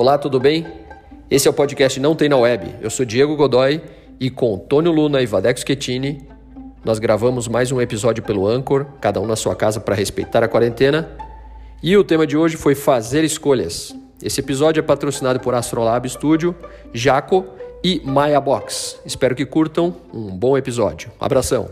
Olá, tudo bem? Esse é o podcast Não Tem na Web. Eu sou Diego Godoy e com Tônio Luna e Vadeco Schettini, nós gravamos mais um episódio pelo Anchor, cada um na sua casa para respeitar a quarentena. E o tema de hoje foi fazer escolhas. Esse episódio é patrocinado por Astrolab Studio, Jaco e Maya Box. Espero que curtam. Um bom episódio. Abração.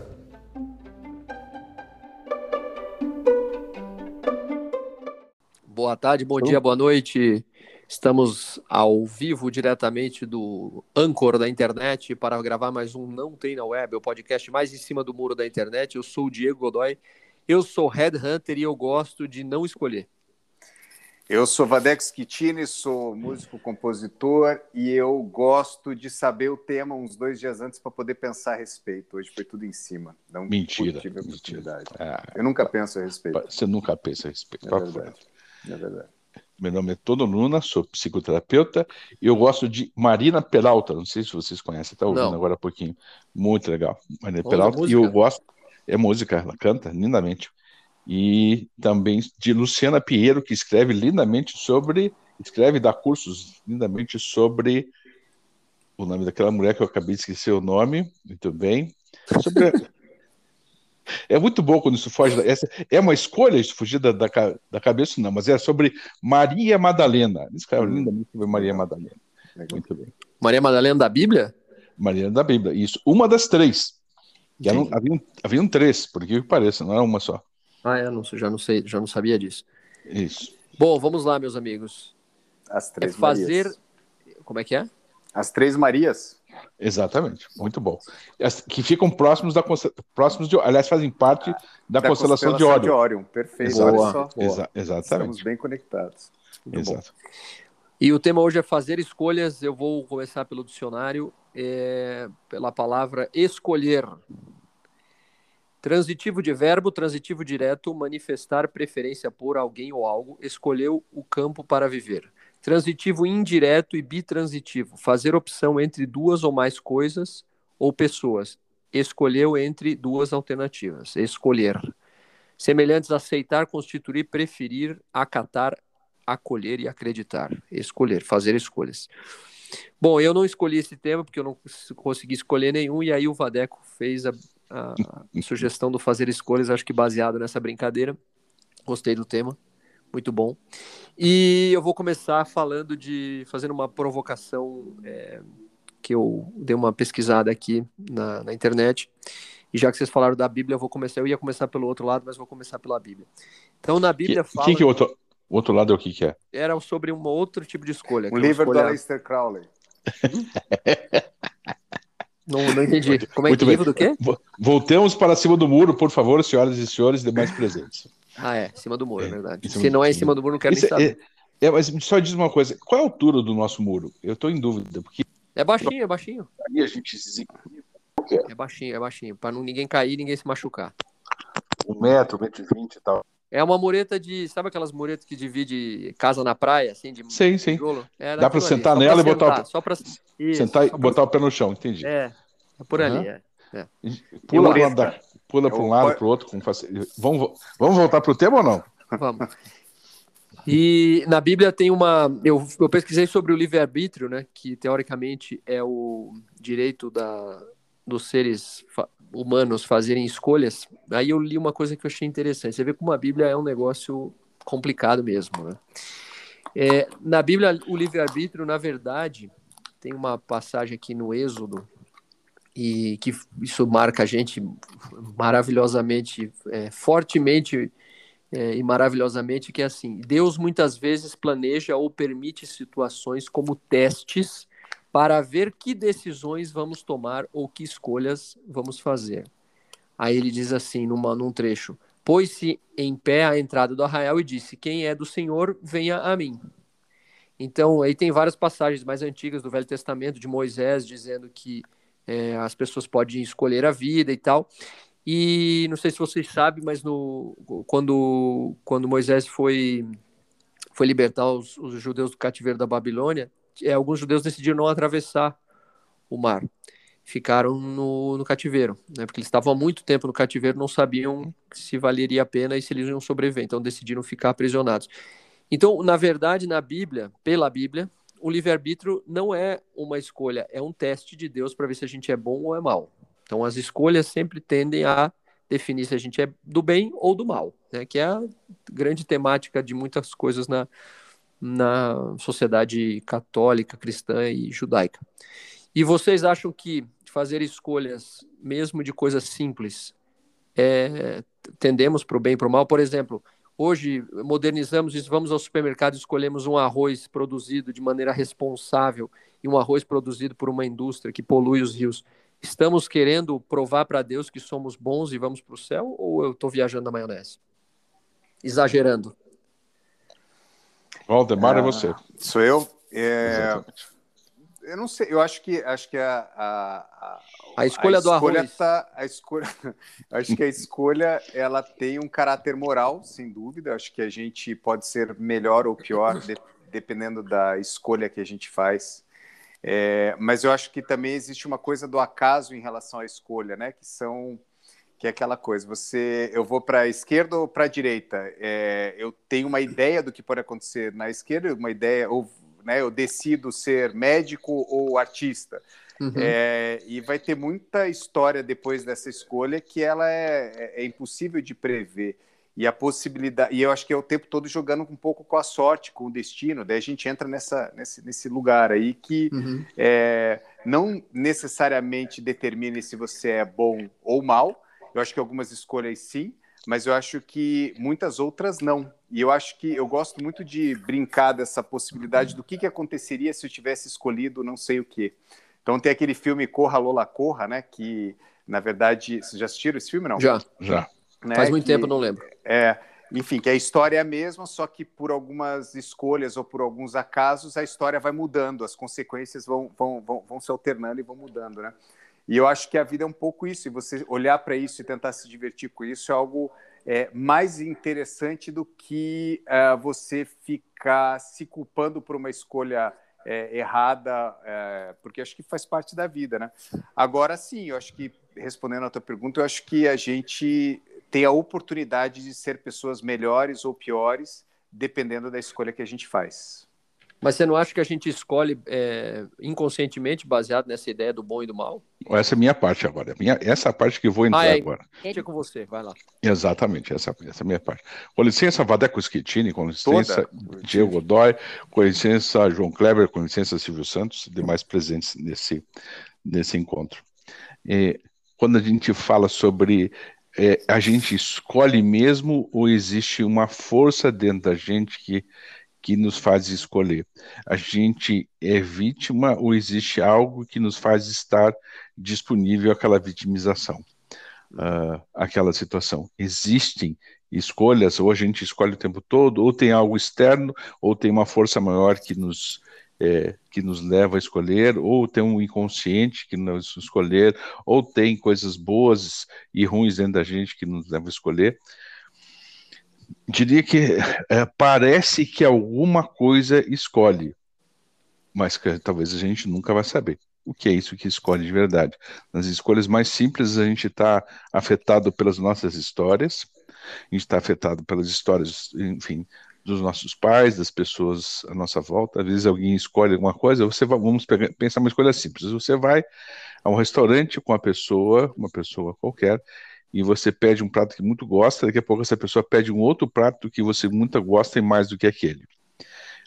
Boa tarde, bom dia, boa noite. Estamos ao vivo diretamente do Anchor da internet para gravar mais um Não Tem na Web, o podcast mais em cima do muro da internet. Eu sou o Diego Godoy, eu sou Headhunter e eu gosto de não escolher. Eu sou Vadex Kitini, sou músico, compositor e eu gosto de saber o tema uns dois dias antes para poder pensar a respeito. Hoje foi tudo em cima. Não mentira. Tive a oportunidade. Ah, eu nunca penso a respeito. Você nunca pensa a respeito. É verdade. É verdade. Meu nome é Tono Luna, sou psicoterapeuta e eu gosto de Marina Peralta. Não sei se vocês conhecem, está ouvindo Não. agora há pouquinho. Muito legal. Marina Peralta. E eu gosto. É música, ela canta lindamente. E também de Luciana Pinheiro, que escreve lindamente sobre. Escreve dá cursos lindamente sobre o nome daquela mulher que eu acabei de esquecer o nome. Muito bem. Sobre. É muito bom quando isso foge. Essa, é uma escolha isso fugir da, da, da, cabeça, não, mas é sobre Maria Madalena. Escreve hum. lindamente sobre Maria Madalena. Muito bem. Maria Madalena da Bíblia? Maria da Bíblia, isso. Uma das três. Eram, haviam, haviam três, por que pareça, não era uma só. Ah, é, não, já não sei, já não sabia disso. Isso. Bom, vamos lá, meus amigos. As três é fazer. Marias. Como é que é? As três Marias. Exatamente, muito bom. As, que ficam próximos da próximos de, aliás, fazem parte da, da constelação, constelação de Órion. Perfeito. Boa. Exa exatamente. Estamos bem conectados. Muito Exato. Bom. E o tema hoje é fazer escolhas. Eu vou começar pelo dicionário, é, pela palavra escolher. Transitivo de verbo, transitivo direto, manifestar preferência por alguém ou algo, escolheu o campo para viver. Transitivo indireto e bitransitivo. Fazer opção entre duas ou mais coisas ou pessoas. Escolheu entre duas alternativas. Escolher. Semelhantes aceitar, constituir, preferir, acatar, acolher e acreditar. Escolher, fazer escolhas. Bom, eu não escolhi esse tema porque eu não consegui escolher nenhum, e aí o Vadeco fez a, a sugestão do fazer escolhas, acho que baseado nessa brincadeira. Gostei do tema, muito bom. E eu vou começar falando de. fazendo uma provocação é, que eu dei uma pesquisada aqui na, na, internet. E já que vocês falaram da Bíblia, eu vou começar. Eu ia começar pelo outro lado, mas vou começar pela Bíblia. Então, na Bíblia que, fala. Que, que o, outro, o outro lado é o que, que é? Era sobre um outro tipo de escolha. O livro escolha... do Aleister Crowley. Não, não entendi. Como é que livro do quê? Voltemos para cima do muro, por favor, senhoras e senhores demais presentes. Ah, é, em cima do muro, é, é verdade. Se não é em cima do muro, não quero nem saber. É, é, mas só diz uma coisa: qual é a altura do nosso muro? Eu estou em dúvida. Porque... É baixinho, é baixinho. Aí a gente se... É baixinho, é baixinho. Para ninguém cair ninguém se machucar. Um metro, um metro e vinte e tal. É uma mureta de. Sabe aquelas muretas que divide casa na praia, assim, de Sim, sim. É Dá para sentar ali. nela e botar o... Só pra... Isso, sentar e botar pra... o pé no chão, entendi. É, é por ali, uhum. é. É. Pula, pula para um lado, para o outro. Com facilidade. Vamos, vamos voltar para o tema ou não? Vamos. E na Bíblia tem uma. Eu, eu pesquisei sobre o livre-arbítrio, né? Que teoricamente é o direito da, dos seres humanos fazerem escolhas. Aí eu li uma coisa que eu achei interessante. Você vê como a Bíblia é um negócio complicado mesmo, né? É, na Bíblia, o livre-arbítrio, na verdade, tem uma passagem aqui no Êxodo, e que isso marca a gente maravilhosamente, é, fortemente é, e maravilhosamente, que é assim: Deus muitas vezes planeja ou permite situações como testes para ver que decisões vamos tomar ou que escolhas vamos fazer. Aí ele diz assim, numa, num trecho: Pôs-se em pé à entrada do arraial e disse: Quem é do Senhor, venha a mim. Então, aí tem várias passagens mais antigas do Velho Testamento de Moisés dizendo que é, as pessoas podem escolher a vida e tal. E não sei se vocês sabem, mas no, quando, quando Moisés foi, foi libertar os, os judeus do cativeiro da Babilônia, é, alguns judeus decidiram não atravessar o mar. Ficaram no, no cativeiro, né? Porque eles estavam há muito tempo no cativeiro, não sabiam se valeria a pena e se eles iam sobreviver. Então decidiram ficar aprisionados. Então, na verdade, na Bíblia, pela Bíblia, o livre-arbítrio não é uma escolha, é um teste de Deus para ver se a gente é bom ou é mal. Então, as escolhas sempre tendem a definir se a gente é do bem ou do mal, né? que é a grande temática de muitas coisas na, na sociedade católica, cristã e judaica. E vocês acham que fazer escolhas, mesmo de coisas simples, é, tendemos para o bem e para o mal? Por exemplo, hoje modernizamos isso, vamos ao supermercado e escolhemos um arroz produzido de maneira responsável e um arroz produzido por uma indústria que polui os rios. Estamos querendo provar para Deus que somos bons e vamos para o céu? Ou eu estou viajando na maionese? Exagerando. Valdemar, é você. Sou eu? É... Eu não sei, eu acho que acho que a, a, a, a escolha a do escolha arroz. Tá, a escolha, acho que a escolha ela tem um caráter moral, sem dúvida. Acho que a gente pode ser melhor ou pior, de, dependendo da escolha que a gente faz. É, mas eu acho que também existe uma coisa do acaso em relação à escolha, né? Que são que é aquela coisa, você, eu vou para a esquerda ou para a direita? É, eu tenho uma ideia do que pode acontecer na esquerda, uma ideia, ou né, eu decido ser médico ou artista. Uhum. É, e vai ter muita história depois dessa escolha que ela é, é, é impossível de prever e a possibilidade e eu acho que é o tempo todo jogando um pouco com a sorte, com o destino. Daí a gente entra nessa nesse, nesse lugar aí que uhum. é, não necessariamente determine se você é bom ou mal, eu acho que algumas escolhas sim, mas eu acho que muitas outras não. E eu acho que eu gosto muito de brincar dessa possibilidade do que, que aconteceria se eu tivesse escolhido não sei o quê. Então tem aquele filme Corra Lola Corra, né? Que na verdade, vocês já assistiram esse filme não? Já, já. Né, Faz muito que, tempo, não lembro. É, enfim, que a história é a mesma, só que por algumas escolhas ou por alguns acasos a história vai mudando, as consequências vão, vão, vão, vão se alternando e vão mudando, né? E eu acho que a vida é um pouco isso, e você olhar para isso e tentar se divertir com isso é algo é, mais interessante do que é, você ficar se culpando por uma escolha é, errada, é, porque acho que faz parte da vida, né? Agora sim, eu acho que, respondendo a tua pergunta, eu acho que a gente tem a oportunidade de ser pessoas melhores ou piores, dependendo da escolha que a gente faz. Mas você não acha que a gente escolhe é, inconscientemente baseado nessa ideia do bom e do mal? Essa é a minha parte agora. Minha, essa é a parte que eu vou entrar ah, é, agora. É com você, vai lá. Exatamente, essa, essa é a minha parte. Com licença, Vadeco Schettini, com licença, Toda. Diego Godoy, com licença, João Kleber, com licença, Silvio Santos, demais presentes nesse, nesse encontro. E, quando a gente fala sobre é, a gente escolhe mesmo ou existe uma força dentro da gente que que nos faz escolher? A gente é vítima ou existe algo que nos faz estar disponível àquela vitimização, uh, àquela situação? Existem escolhas, ou a gente escolhe o tempo todo, ou tem algo externo, ou tem uma força maior que nos, é, que nos leva a escolher, ou tem um inconsciente que nos escolher, ou tem coisas boas e ruins dentro da gente que nos leva a escolher diria que é, parece que alguma coisa escolhe, mas que talvez a gente nunca vai saber o que é isso que escolhe de verdade. Nas escolhas mais simples, a gente está afetado pelas nossas histórias, a gente está afetado pelas histórias, enfim, dos nossos pais, das pessoas à nossa volta. Às vezes alguém escolhe alguma coisa, você vai, vamos pegar, pensar uma escolha simples. Você vai a um restaurante com uma pessoa, uma pessoa qualquer, e você pede um prato que muito gosta, daqui a pouco essa pessoa pede um outro prato que você muito gosta e mais do que aquele.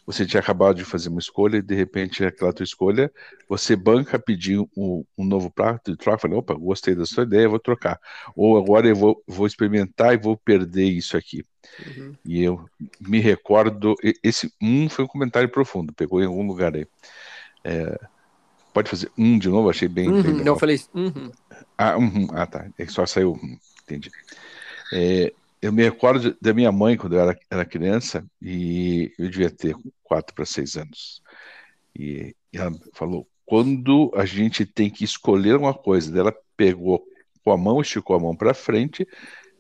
Você tinha acabado de fazer uma escolha e de repente aquela tua escolha, você banca pedir um, um novo prato e troca, fala, opa, gostei da sua ideia, vou trocar. Ou agora eu vou, vou experimentar e vou perder isso aqui. Uhum. E eu me recordo, esse um foi um comentário profundo, pegou em algum lugar aí. É, pode fazer um de novo, achei bem. Uhum, bem não, eu falei. Uhum. Ah, ah, tá. É que só saiu. Entendi. É, eu me recordo da minha mãe quando eu era, era criança e eu devia ter quatro para seis anos. E, e ela falou: quando a gente tem que escolher uma coisa, ela pegou com a mão, esticou a mão para frente,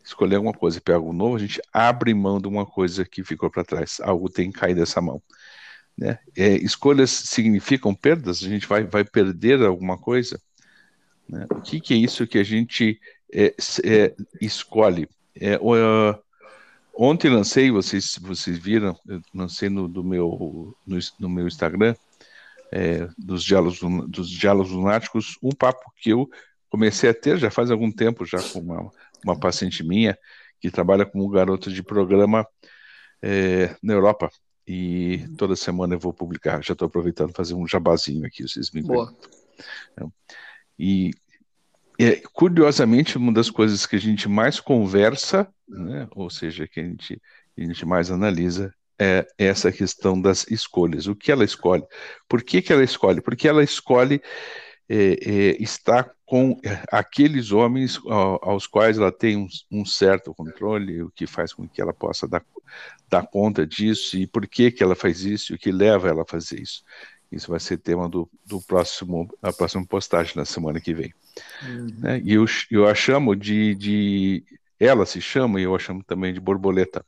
escolher alguma coisa e pega algo novo, a gente abre mão de uma coisa que ficou para trás. Algo tem que cair dessa mão. Né? É, escolhas significam perdas? A gente vai, vai perder alguma coisa? Né? O que, que, é isso que a gente é, é, escolhe? Uh, ontem lancei, vocês, vocês viram, eu lancei no, do meu, no, no, meu Instagram, é, dos, diálogos, dos diálogos lunáticos, um papo que eu comecei a ter já faz algum tempo, já com uma, uma paciente minha, que trabalha como garota de programa é, na Europa. E toda semana eu vou publicar. Já estou aproveitando fazer um jabazinho aqui, vocês me Boa. E é, curiosamente, uma das coisas que a gente mais conversa, né, ou seja, que a gente, a gente mais analisa, é essa questão das escolhas. O que ela escolhe? Por que, que ela escolhe? Porque ela escolhe é, é, estar com aqueles homens aos quais ela tem um, um, certo controle, o que faz com que ela possa dar, dar conta disso e por que, que ela faz isso, e o que leva ela a fazer isso. Isso vai ser tema do, do próximo, da próxima postagem na semana que vem. Uhum. Né? E eu, eu a chamo de, de. Ela se chama, e eu a chamo também de borboleta.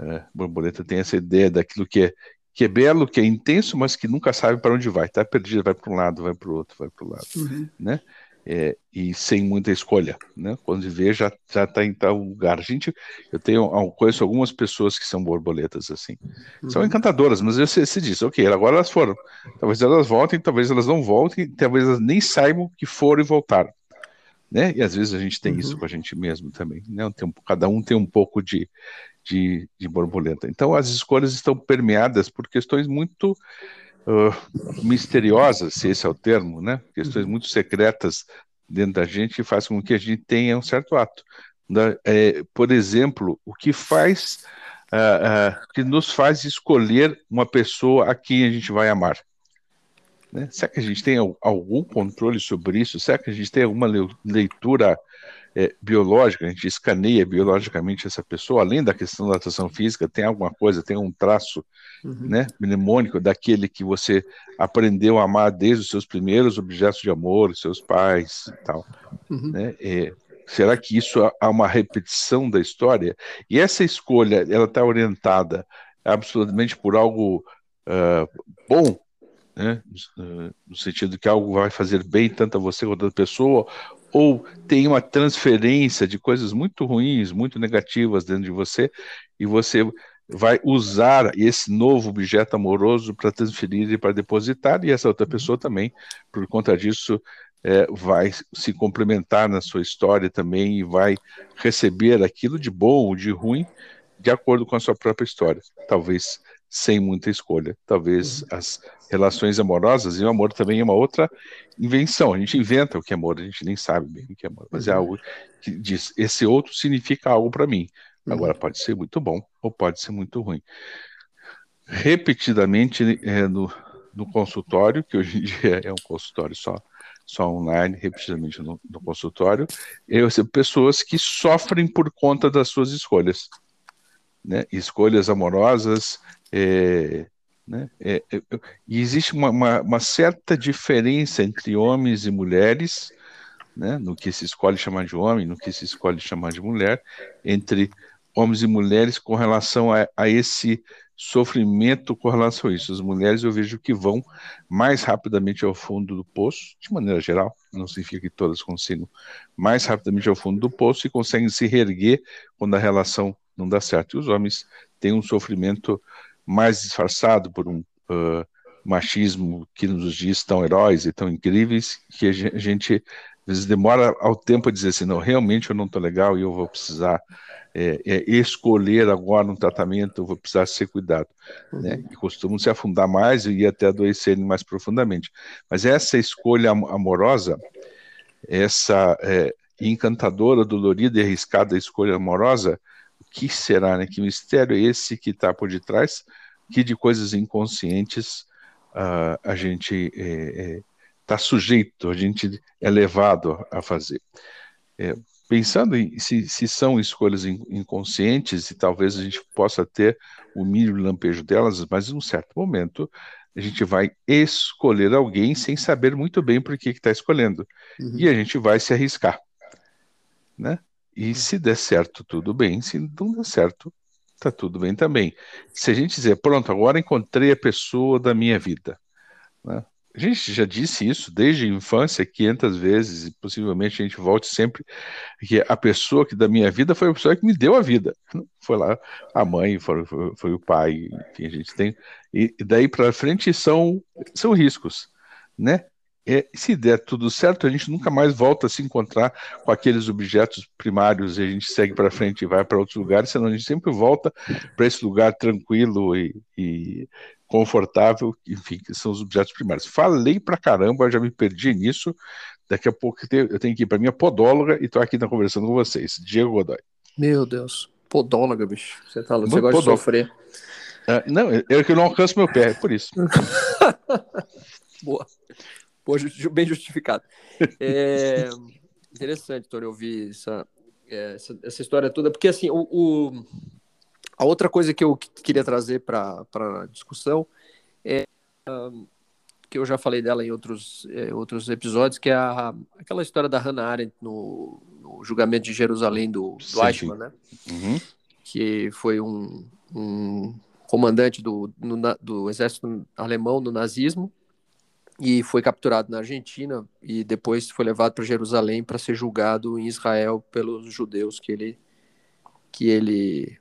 É, borboleta tem essa ideia daquilo que é, que é belo, que é intenso, mas que nunca sabe para onde vai. Está perdido, vai para um lado, vai para o outro, vai para o lado. Uhum. Né? É, e sem muita escolha, né? Quando vê já já está em tal lugar. Gente, eu tenho conheço algumas pessoas que são borboletas assim, uhum. são encantadoras, mas você se diz, ok, agora elas foram, talvez elas voltem, talvez elas não voltem, talvez elas nem saibam que foram e voltaram, né? E às vezes a gente tem uhum. isso com a gente mesmo também, né? Tem, cada um tem um pouco de, de, de borboleta. Então as escolhas estão permeadas por questões muito misteriosas, se esse é o termo, né? Questões muito secretas dentro da gente que faz com que a gente tenha um certo ato. Né? É, por exemplo, o que faz, uh, uh, que nos faz escolher uma pessoa a quem a gente vai amar. Né? Será que a gente tem algum controle sobre isso? Será que a gente tem alguma leitura é, biológica, a gente escaneia biologicamente essa pessoa, além da questão da atração física, tem alguma coisa, tem um traço uhum. né, mnemônico daquele que você aprendeu a amar desde os seus primeiros objetos de amor, seus pais e tal. Uhum. Né? É, será que isso há uma repetição da história? E essa escolha, ela está orientada absolutamente por algo uh, bom né? no sentido que algo vai fazer bem tanto a você quanto a outra pessoa, ou tem uma transferência de coisas muito ruins, muito negativas dentro de você, e você vai usar esse novo objeto amoroso para transferir e para depositar, e essa outra pessoa também, por conta disso, é, vai se complementar na sua história também e vai receber aquilo de bom ou de ruim de acordo com a sua própria história. Talvez sem muita escolha. Talvez uhum. as relações amorosas, e o amor também é uma outra invenção. A gente inventa o que é amor, a gente nem sabe bem o que é amor, mas é uhum. algo que diz: esse outro significa algo para mim. Uhum. Agora, pode ser muito bom ou pode ser muito ruim. Repetidamente é, no, no consultório, que hoje em dia é um consultório só só online, repetidamente no, no consultório, eu recebo pessoas que sofrem por conta das suas escolhas. Né? Escolhas amorosas, é, né? É, é, e existe uma, uma, uma, certa diferença entre homens e mulheres, né? no que se escolhe chamar de homem, no que se escolhe chamar de mulher, entre homens e mulheres com relação a, a esse sofrimento com relação a isso. As mulheres eu vejo que vão mais rapidamente ao fundo do poço, de maneira geral, não significa que todas consigam, mais rapidamente ao fundo do poço e conseguem se reerguer quando a relação não dá certo. E os homens têm um sofrimento mais disfarçado por um uh, machismo que nos diz tão heróis e tão incríveis, que a gente às vezes demora ao tempo a dizer assim, não, realmente eu não estou legal e eu vou precisar é, é, escolher agora um tratamento, eu vou precisar ser cuidado. Uhum. Né? E costumam se afundar mais e até adoecerem mais profundamente. Mas essa escolha amorosa, essa é, encantadora, dolorida e arriscada escolha amorosa, que será, né? Que mistério é esse que está por detrás? Que de coisas inconscientes uh, a gente está é, é, sujeito, a gente é levado a fazer. É, pensando em se, se, são escolhas inconscientes e talvez a gente possa ter o mínimo lampejo delas, mas em um certo momento a gente vai escolher alguém sem saber muito bem por que está escolhendo. Uhum. E a gente vai se arriscar. Né? E se der certo, tudo bem. Se não der certo, tá tudo bem também. Se a gente dizer, pronto, agora encontrei a pessoa da minha vida, né? a gente já disse isso desde a infância 500 vezes, e possivelmente a gente volte sempre, que a pessoa que da minha vida foi a pessoa que me deu a vida. Foi lá a mãe, foi, foi, foi o pai, enfim, a gente tem. E, e daí para frente são, são riscos, né? É, se der tudo certo, a gente nunca mais volta a se encontrar com aqueles objetos primários e a gente segue para frente e vai para outros lugares, senão a gente sempre volta para esse lugar tranquilo e, e, confortável, enfim, que são os objetos primários. Falei para caramba, já me perdi nisso. Daqui a pouco eu tenho que ir para minha podóloga e estou aqui na conversando com vocês. Diego Godoy. Meu Deus, podóloga, bicho. Você tá você gosta de sofrer. Uh, não, eu que não alcanço meu pé, é por isso. Boa. Bem justificado. É, interessante, Tony, ouvir essa, é, essa, essa, história toda, porque assim, o, o, a outra coisa que eu queria trazer para a discussão é um, que eu já falei dela em outros, é, outros episódios, que é a, aquela história da Hannah Arendt no, no julgamento de Jerusalém do, do Eichmann, né? Uhum. Que foi um, um comandante do, no, do exército alemão no nazismo, e foi capturado na Argentina e depois foi levado para Jerusalém para ser julgado em Israel pelos judeus que ele que ele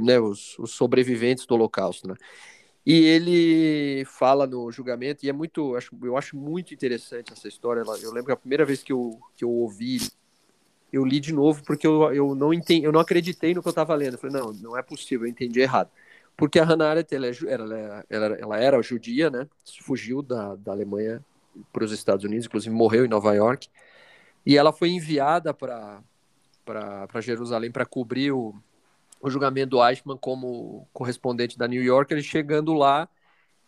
né, os, os, sobreviventes do Holocausto, né? E ele fala no julgamento e é muito, acho, eu acho muito interessante essa história. Eu lembro que a primeira vez que eu, que eu ouvi, eu li de novo porque eu, eu não entendi, eu não acreditei no que eu estava lendo. Eu falei, não, não é possível, eu entendi errado. Porque a Hannah Arendt, ela, é ela, ela, ela era judia, né? Fugiu da, da Alemanha para os Estados Unidos, inclusive morreu em Nova York. E ela foi enviada para Jerusalém para cobrir o, o julgamento do Eichmann como correspondente da New York. Ele chegando lá,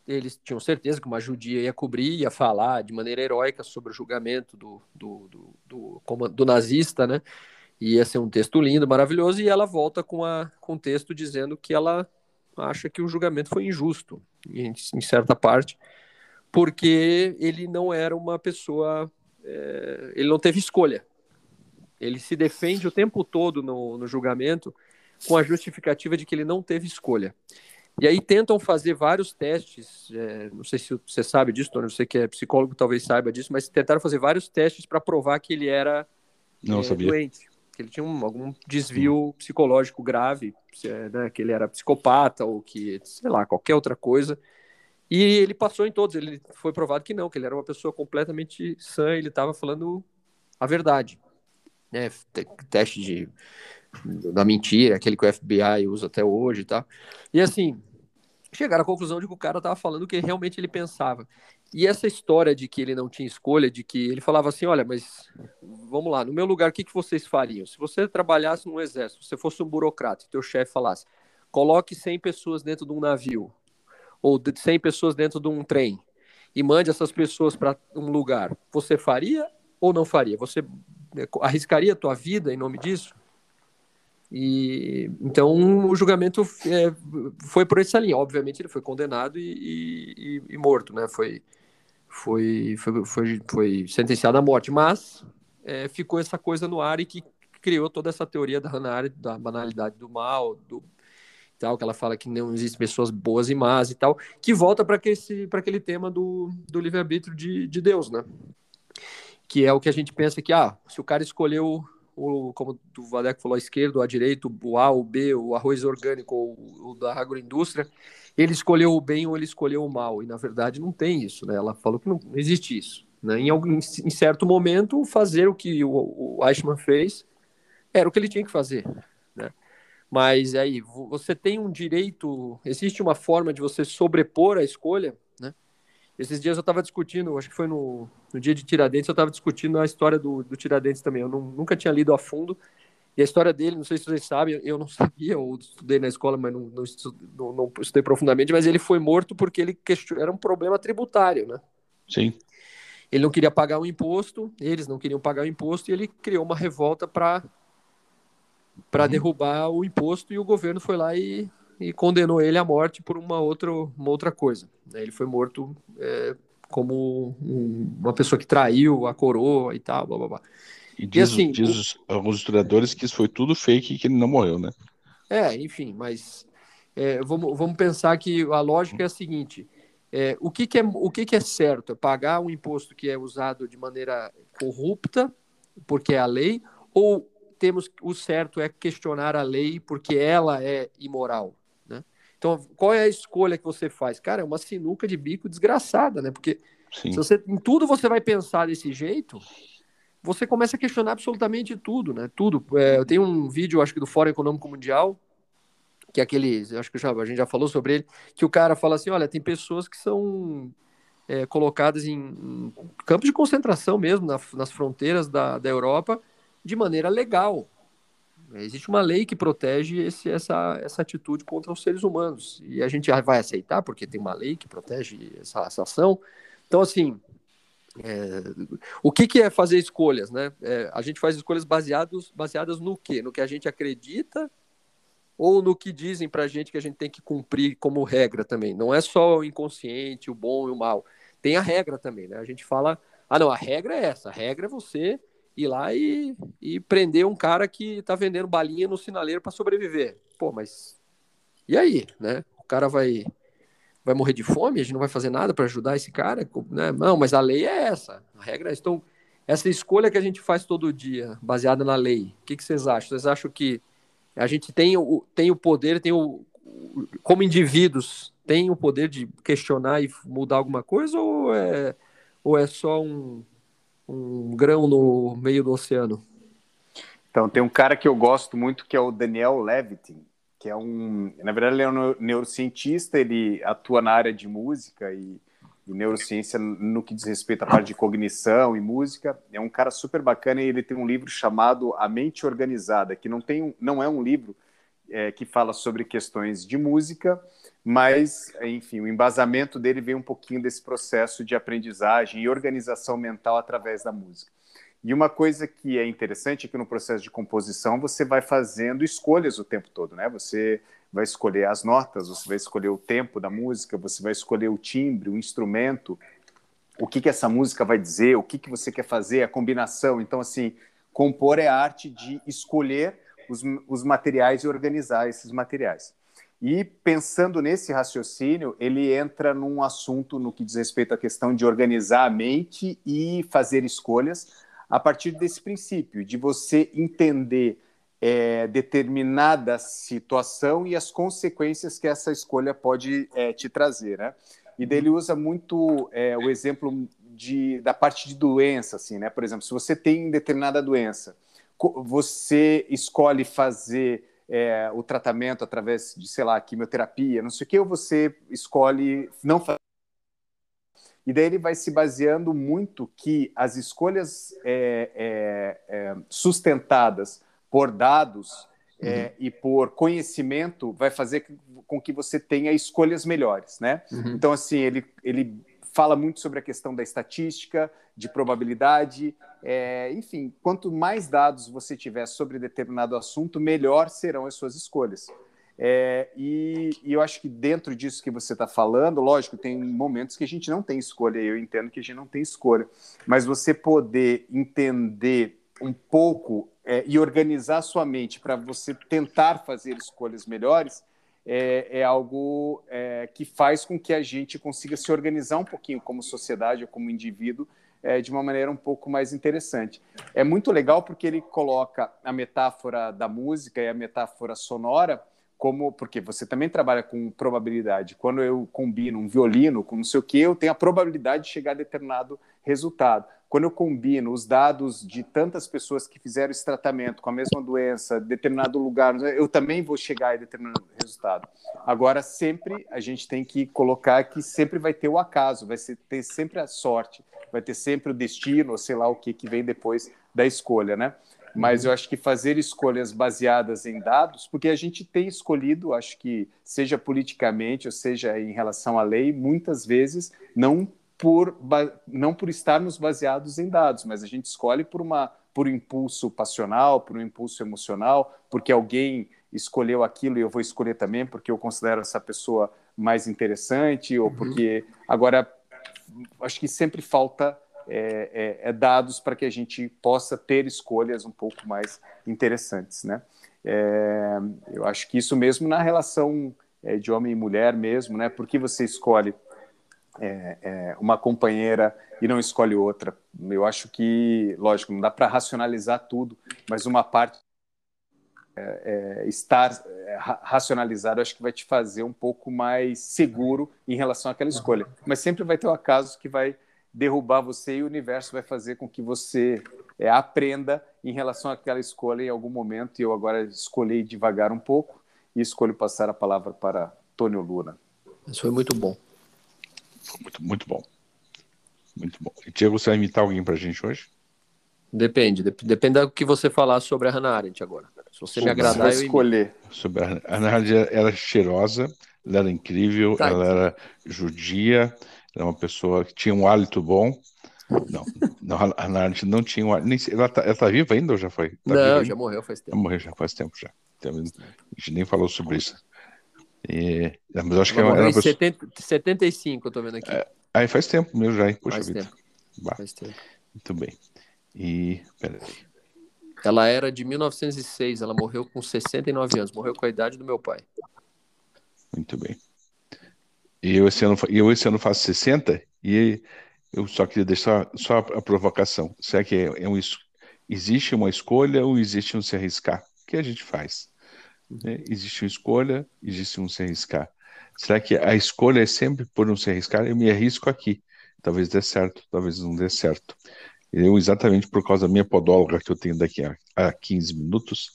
eles tinham certeza que uma judia ia cobrir, ia falar de maneira heróica sobre o julgamento do, do, do, do, do nazista, né? Ia ser um texto lindo, maravilhoso, e ela volta com, a, com texto dizendo que ela acha que o julgamento foi injusto, em, em certa parte, porque ele não era uma pessoa. É, ele não teve escolha. Ele se defende o tempo todo no, no julgamento com a justificativa de que ele não teve escolha. E aí tentam fazer vários testes, é, não sei se você sabe disso, Tony, você que é psicólogo talvez saiba disso, mas tentaram fazer vários testes para provar que ele era não, é, doente que ele tinha um, algum desvio psicológico grave, né, que ele era psicopata ou que, sei lá, qualquer outra coisa. E ele passou em todos, ele foi provado que não, que ele era uma pessoa completamente sã, ele estava falando a verdade. Né? Teste de, da mentira, aquele que o FBI usa até hoje e tal. E assim, chegaram à conclusão de que o cara estava falando o que realmente ele pensava. E essa história de que ele não tinha escolha, de que ele falava assim, olha, mas vamos lá, no meu lugar, o que, que vocês fariam? Se você trabalhasse no exército, se você fosse um burocrata, teu chefe falasse, coloque 100 pessoas dentro de um navio, ou 100 pessoas dentro de um trem, e mande essas pessoas para um lugar, você faria ou não faria? Você né, arriscaria a tua vida em nome disso? E então o julgamento é, foi por essa linha. Obviamente ele foi condenado e, e, e morto, né? Foi foi, foi, foi, foi sentenciado à morte, mas é, ficou essa coisa no ar e que criou toda essa teoria da Hannah Arendt, da banalidade do mal, do tal, que ela fala que não existem pessoas boas e más e tal, que volta para aquele tema do, do livre-arbítrio de, de Deus, né? Que é o que a gente pensa que, ah, se o cara escolheu o, como o Vadeco falou, a esquerda, a direita, o A, o B, o arroz orgânico, o, o da agroindústria, ele escolheu o bem ou ele escolheu o mal. E na verdade não tem isso, né? Ela falou que não, não existe isso. Né? Em, algum, em certo momento, fazer o que o, o Eichmann fez era o que ele tinha que fazer. Né? Mas aí, você tem um direito, existe uma forma de você sobrepor a escolha, né? Esses dias eu estava discutindo, acho que foi no, no dia de Tiradentes, eu estava discutindo a história do, do Tiradentes também. Eu não, nunca tinha lido a fundo, e a história dele, não sei se vocês sabem, eu não sabia, ou estudei na escola, mas não, não, não, não estudei profundamente, mas ele foi morto porque ele question... era um problema tributário, né? Sim. Ele não queria pagar o imposto, eles não queriam pagar o imposto, e ele criou uma revolta para para uhum. derrubar o imposto, e o governo foi lá e, e condenou ele à morte por uma outra, uma outra coisa. Ele foi morto é, como um, uma pessoa que traiu a coroa e tal, blá blá blá. E diz, e assim, diz o... alguns historiadores que isso foi tudo fake e que ele não morreu, né? É, enfim, mas é, vamos, vamos pensar que a lógica é a seguinte: É, o que, que, é, o que, que é certo? É pagar um imposto que é usado de maneira corrupta, porque é a lei, ou temos o certo é questionar a lei porque ela é imoral? Então, qual é a escolha que você faz? Cara, é uma sinuca de bico desgraçada, né? Porque Sim. se você, em tudo você vai pensar desse jeito, você começa a questionar absolutamente tudo, né? Tudo. É, eu tenho um vídeo, acho que do Fórum Econômico Mundial, que é aquele, acho que já, a gente já falou sobre ele, que o cara fala assim, olha, tem pessoas que são é, colocadas em, em, campos de concentração mesmo, na, nas fronteiras da, da Europa, de maneira legal. Existe uma lei que protege esse, essa, essa atitude contra os seres humanos. E a gente vai aceitar, porque tem uma lei que protege essa, essa ação. Então, assim, é, o que, que é fazer escolhas, né? É, a gente faz escolhas baseados, baseadas no quê? No que a gente acredita ou no que dizem para a gente que a gente tem que cumprir como regra também. Não é só o inconsciente, o bom e o mal. Tem a regra também, né? A gente fala, ah, não, a regra é essa. A regra é você ir lá e, e prender um cara que está vendendo balinha no sinaleiro para sobreviver. Pô, mas e aí, né? O cara vai vai morrer de fome? A gente não vai fazer nada para ajudar esse cara? Né? Não, mas a lei é essa. A regra é. Então, essa escolha que a gente faz todo dia, baseada na lei, o que, que vocês acham? Vocês acham que a gente tem o, tem o poder, tem o, como indivíduos, tem o poder de questionar e mudar alguma coisa ou é, ou é só um, um grão no meio do oceano? Então, tem um cara que eu gosto muito que é o Daniel Levitin, que é um. Na verdade, ele é um neurocientista, ele atua na área de música e, e neurociência no que diz respeito à parte de cognição e música. É um cara super bacana e ele tem um livro chamado A Mente Organizada, que não, tem, não é um livro é, que fala sobre questões de música, mas, enfim, o embasamento dele vem um pouquinho desse processo de aprendizagem e organização mental através da música. E uma coisa que é interessante é que no processo de composição você vai fazendo escolhas o tempo todo, né? Você vai escolher as notas, você vai escolher o tempo da música, você vai escolher o timbre, o instrumento, o que, que essa música vai dizer, o que, que você quer fazer, a combinação. Então, assim, compor é a arte de escolher os, os materiais e organizar esses materiais. E pensando nesse raciocínio, ele entra num assunto no que diz respeito à questão de organizar a mente e fazer escolhas a partir desse princípio, de você entender é, determinada situação e as consequências que essa escolha pode é, te trazer, né? E daí ele usa muito é, o exemplo de, da parte de doença, assim, né? Por exemplo, se você tem determinada doença, você escolhe fazer é, o tratamento através de, sei lá, quimioterapia, não sei o que, ou você escolhe não fazer. E daí ele vai se baseando muito que as escolhas é, é, é sustentadas por dados é, uhum. e por conhecimento vai fazer com que você tenha escolhas melhores, né? Uhum. Então, assim, ele, ele fala muito sobre a questão da estatística, de probabilidade, é, enfim, quanto mais dados você tiver sobre determinado assunto, melhor serão as suas escolhas. É, e, e, eu acho que dentro disso que você está falando, lógico, tem momentos que a gente não tem escolha, eu entendo que a gente não tem escolha, mas você poder entender um pouco é, e organizar sua mente para você tentar fazer escolhas melhores, é, é algo é, que faz com que a gente consiga se organizar um pouquinho como sociedade ou como indivíduo é, de uma maneira um pouco mais interessante. É muito legal porque ele coloca a metáfora da música e a metáfora sonora como porque você também trabalha com probabilidade. Quando eu combino um violino com não sei o que, eu tenho a probabilidade de chegar a determinado resultado. Quando eu combino os dados de tantas pessoas que fizeram esse tratamento com a mesma doença, determinado lugar, eu também vou chegar a determinado resultado. Agora, sempre a gente tem que colocar que sempre vai ter o acaso, vai ter sempre a sorte, vai ter sempre o destino, sei lá o que, que vem depois da escolha, né? mas eu acho que fazer escolhas baseadas em dados, porque a gente tem escolhido, acho que seja politicamente ou seja em relação à lei, muitas vezes não por não por estarmos baseados em dados, mas a gente escolhe por uma por um impulso passional, por um impulso emocional, porque alguém escolheu aquilo e eu vou escolher também porque eu considero essa pessoa mais interessante ou uhum. porque agora acho que sempre falta é, é, é dados para que a gente possa ter escolhas um pouco mais interessantes, né? É, eu acho que isso mesmo na relação é, de homem e mulher mesmo, né? Porque você escolhe é, é, uma companheira e não escolhe outra. Eu acho que, lógico, não dá para racionalizar tudo, mas uma parte é, é, estar é, racionalizado acho que vai te fazer um pouco mais seguro em relação àquela escolha. Mas sempre vai ter o um acaso que vai derrubar você e o universo vai fazer com que você é, aprenda em relação àquela escolha em algum momento. E eu agora escolhi devagar um pouco e escolho passar a palavra para Tônio Luna. Isso foi muito bom. Muito, muito bom. Muito bom. E Tiago, você vai imitar alguém para a gente hoje? Depende. Depende do que você falar sobre a Hannah Arendt agora. Se você me agradar, eu escolher. Sobre a Hannah Arendt, era cheirosa, ela era incrível, tá. ela era judia, era uma pessoa que tinha um hálito bom. Não, não a Hannah Arendt não tinha um hálito. Ela está ela tá viva ainda ou já foi? Tá não, já morreu faz tempo. Já morreu já faz tempo já. A gente nem falou sobre isso. E, mas acho ela que ela, ela pessoa... 70, 75, eu tô vendo aqui. É, aí faz tempo mesmo já, hein? Poxa faz vida. Tempo. Faz tempo. Muito bem. E. Peraí. Ela era de 1906, ela morreu com 69 anos, morreu com a idade do meu pai. Muito bem. E eu esse ano, eu esse ano faço 60 e eu só queria deixar só a provocação. Será que é, é um, existe uma escolha ou existe um se arriscar? O que a gente faz? Né? Existe uma escolha, existe um se arriscar. Será que a escolha é sempre por um se arriscar? Eu me arrisco aqui. Talvez dê certo, talvez não dê certo. Eu, exatamente por causa da minha podóloga que eu tenho daqui a, a 15 minutos,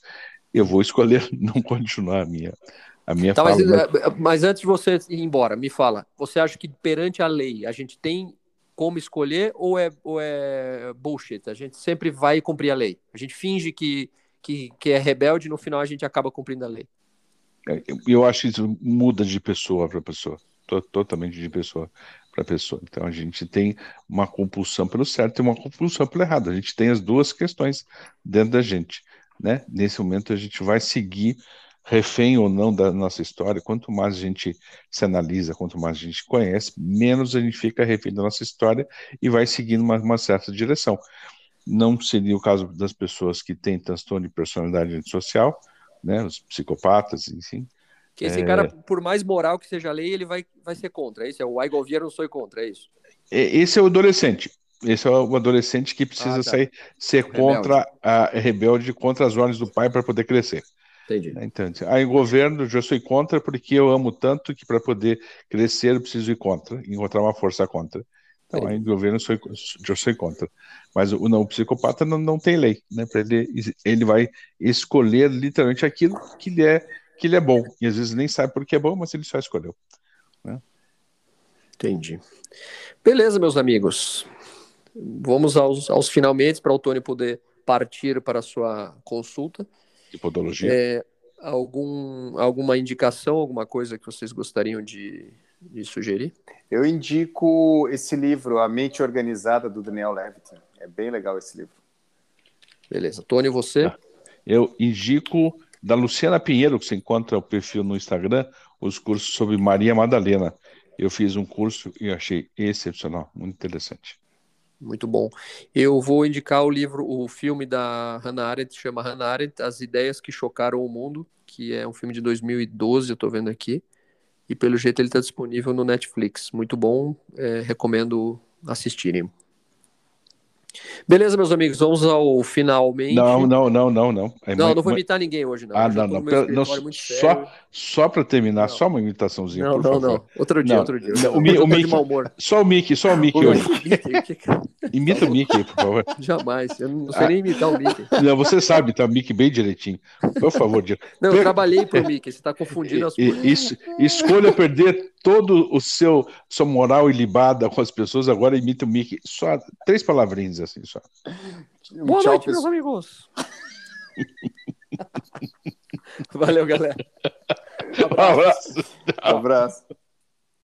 eu vou escolher não continuar a minha, a minha tá, fala. Mas, eh, mas antes de você ir embora, me fala, você acha que perante a lei a gente tem como escolher ou é, ou é bullshit? A gente sempre vai cumprir a lei. A gente finge que, que, que é rebelde no final a gente acaba cumprindo a lei. É, eu acho que isso muda de pessoa para pessoa, totalmente de pessoa para pessoa. Então a gente tem uma compulsão pelo certo e uma compulsão pelo errado. A gente tem as duas questões dentro da gente, né? Nesse momento a gente vai seguir refém ou não da nossa história. Quanto mais a gente se analisa, quanto mais a gente conhece, menos a gente fica refém da nossa história e vai seguindo uma, uma certa direção. Não seria o caso das pessoas que têm transtorno de personalidade antissocial, né? Os psicopatas, enfim que esse é... cara, por mais moral que seja a lei, ele vai, vai ser contra. É isso? É o Igor Vieira não sou contra, é isso? Esse é o adolescente. Esse é o adolescente que precisa ah, tá. sair, ser rebelde. contra a rebelde contra as ordens do pai para poder crescer. Entendi. Então, aí governo, eu sou contra porque eu amo tanto que para poder crescer eu preciso ir contra, encontrar uma força contra. Então, aí governo sou, eu sou contra. Mas o, não, o psicopata não, não tem lei, né? Para ele, ele vai escolher literalmente aquilo que lhe é que ele é bom. E às vezes nem sabe por que é bom, mas ele só escolheu. Né? Entendi. Beleza, meus amigos. Vamos aos, aos finalmente para o Tony poder partir para a sua consulta. De podologia. É, algum, alguma indicação, alguma coisa que vocês gostariam de, de sugerir? Eu indico esse livro, A Mente Organizada, do Daniel Levitin. É bem legal esse livro. Beleza. Tony, você? Tá. Eu indico da Luciana Pinheiro, que você encontra o perfil no Instagram, os cursos sobre Maria Madalena. Eu fiz um curso e achei excepcional, muito interessante. Muito bom. Eu vou indicar o livro, o filme da Hannah Arendt, chama Hannah Arendt, As Ideias que Chocaram o Mundo, que é um filme de 2012, eu estou vendo aqui. E pelo jeito ele está disponível no Netflix. Muito bom, é, recomendo assistirem. Beleza, meus amigos, vamos ao finalmente. Não, não, não, não, não. É não, muito, não vou imitar ninguém hoje, não. Ah, não, não. não só só para terminar, não. só uma imitaçãozinha, não, por não, favor. Não, Outro dia, outro dia. O, Mi, o Mickey, só o Mickey, só o Mickey o hoje. Mickey, Imita o Mickey, por favor. Jamais, eu não sei ah. nem imitar o Mickey. Não, você sabe, tá o Mickey bem direitinho. Por favor, Diego. Não, eu trabalhei pro Mickey, você está confundindo as coisas. Isso, escolha perder todo o seu sua moral ilibada com as pessoas, agora imita o Mickey. Só três palavrinhas assim, só. Boa Tchau, noite, pessoal. meus amigos. Valeu, galera. Um abraço. Um abraço.